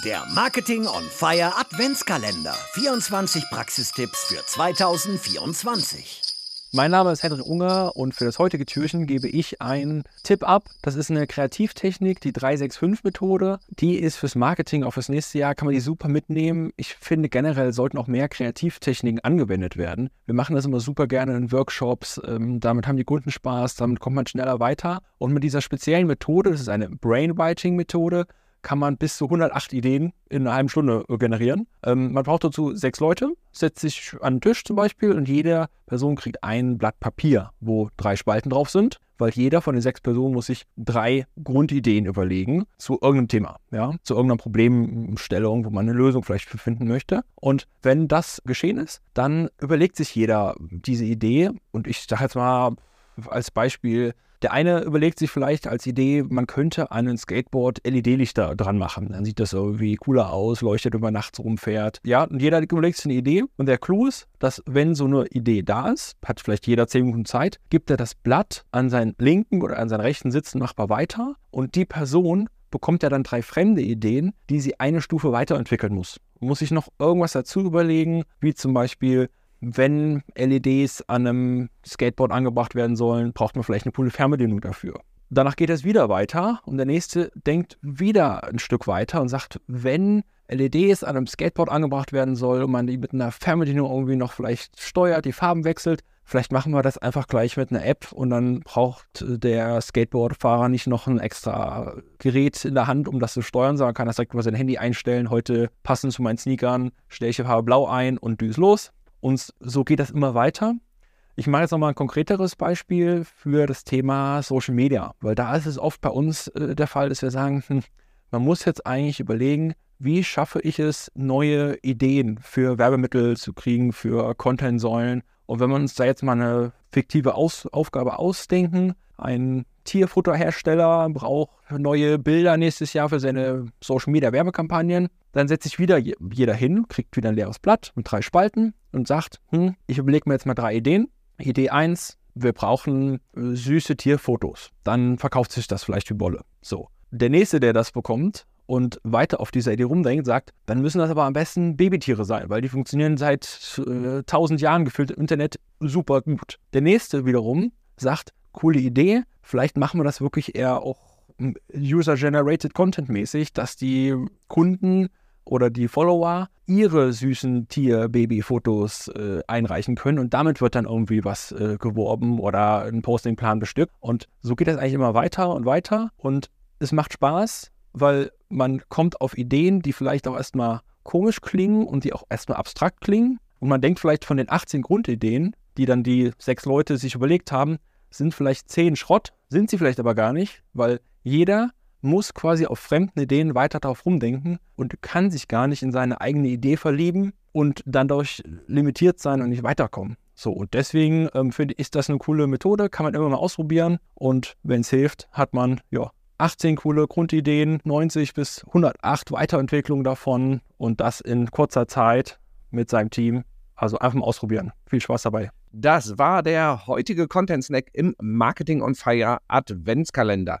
Der Marketing on Fire Adventskalender. 24 Praxistipps für 2024. Mein Name ist Hendrik Unger und für das heutige Türchen gebe ich einen Tipp ab. Das ist eine Kreativtechnik, die 365-Methode. Die ist fürs Marketing, auch fürs nächste Jahr, kann man die super mitnehmen. Ich finde generell sollten auch mehr Kreativtechniken angewendet werden. Wir machen das immer super gerne in Workshops. Ähm, damit haben die Kunden Spaß, damit kommt man schneller weiter. Und mit dieser speziellen Methode, das ist eine Brainwriting-Methode, kann man bis zu 108 Ideen in einer halben Stunde generieren. Ähm, man braucht dazu sechs Leute, setzt sich an den Tisch zum Beispiel und jede Person kriegt ein Blatt Papier, wo drei Spalten drauf sind, weil jeder von den sechs Personen muss sich drei Grundideen überlegen zu irgendeinem Thema, ja, zu irgendeiner Problemstellung, wo man eine Lösung vielleicht finden möchte. Und wenn das geschehen ist, dann überlegt sich jeder diese Idee und ich sage jetzt mal als Beispiel, der eine überlegt sich vielleicht als Idee, man könnte an ein Skateboard LED-Lichter dran machen. Dann sieht das irgendwie cooler aus, leuchtet, wenn man nachts rumfährt. Ja, und jeder überlegt sich eine Idee. Und der Clou ist, dass wenn so eine Idee da ist, hat vielleicht jeder zehn Minuten Zeit, gibt er das Blatt an seinen linken oder an seinen rechten sitzenden Nachbar weiter und die Person bekommt ja dann drei fremde Ideen, die sie eine Stufe weiterentwickeln muss. Muss sich noch irgendwas dazu überlegen, wie zum Beispiel, wenn LEDs an einem Skateboard angebracht werden sollen, braucht man vielleicht eine coole Fernbedienung dafür. Danach geht es wieder weiter und der nächste denkt wieder ein Stück weiter und sagt, wenn LEDs an einem Skateboard angebracht werden soll und man die mit einer Fernbedienung irgendwie noch vielleicht steuert, die Farben wechselt, vielleicht machen wir das einfach gleich mit einer App und dann braucht der Skateboardfahrer nicht noch ein extra Gerät in der Hand, um das zu steuern, sondern kann das direkt über sein Handy einstellen. Heute passend zu meinen Sneakern stelle ich die Farbe blau ein und düse los. Und so geht das immer weiter. Ich mache jetzt nochmal ein konkreteres Beispiel für das Thema Social Media, weil da ist es oft bei uns äh, der Fall, dass wir sagen, hm, man muss jetzt eigentlich überlegen, wie schaffe ich es, neue Ideen für Werbemittel zu kriegen, für Content-Säulen. Und wenn wir uns da jetzt mal eine fiktive Aus Aufgabe ausdenken, ein Tierfutterhersteller braucht neue Bilder nächstes Jahr für seine Social Media Werbekampagnen. Dann setzt sich wieder jeder hin, kriegt wieder ein leeres Blatt mit drei Spalten und sagt, hm, ich überlege mir jetzt mal drei Ideen. Idee 1, wir brauchen äh, süße Tierfotos. Dann verkauft sich das vielleicht wie Bolle. So. Der nächste, der das bekommt und weiter auf dieser Idee rumdenkt, sagt, dann müssen das aber am besten Babytiere sein, weil die funktionieren seit äh, tausend äh, Jahren gefühlt im Internet super gut. Der nächste wiederum sagt, coole Idee. Vielleicht machen wir das wirklich eher auch User-Generated Content-mäßig, dass die Kunden oder die Follower ihre süßen Tier-Baby-Fotos äh, einreichen können und damit wird dann irgendwie was äh, geworben oder ein Postingplan bestückt. Und so geht das eigentlich immer weiter und weiter und es macht Spaß, weil man kommt auf Ideen, die vielleicht auch erstmal komisch klingen und die auch erstmal abstrakt klingen. Und man denkt vielleicht von den 18 Grundideen, die dann die sechs Leute sich überlegt haben, sind vielleicht zehn Schrott, sind sie vielleicht aber gar nicht, weil jeder muss quasi auf fremden Ideen weiter darauf rumdenken und kann sich gar nicht in seine eigene Idee verlieben und dann dadurch limitiert sein und nicht weiterkommen. So, und deswegen ähm, finde ich das eine coole Methode, kann man immer mal ausprobieren und wenn es hilft, hat man ja 18 coole Grundideen, 90 bis 108 Weiterentwicklungen davon und das in kurzer Zeit mit seinem Team. Also einfach mal ausprobieren. Viel Spaß dabei. Das war der heutige Content Snack im Marketing on Fire Adventskalender.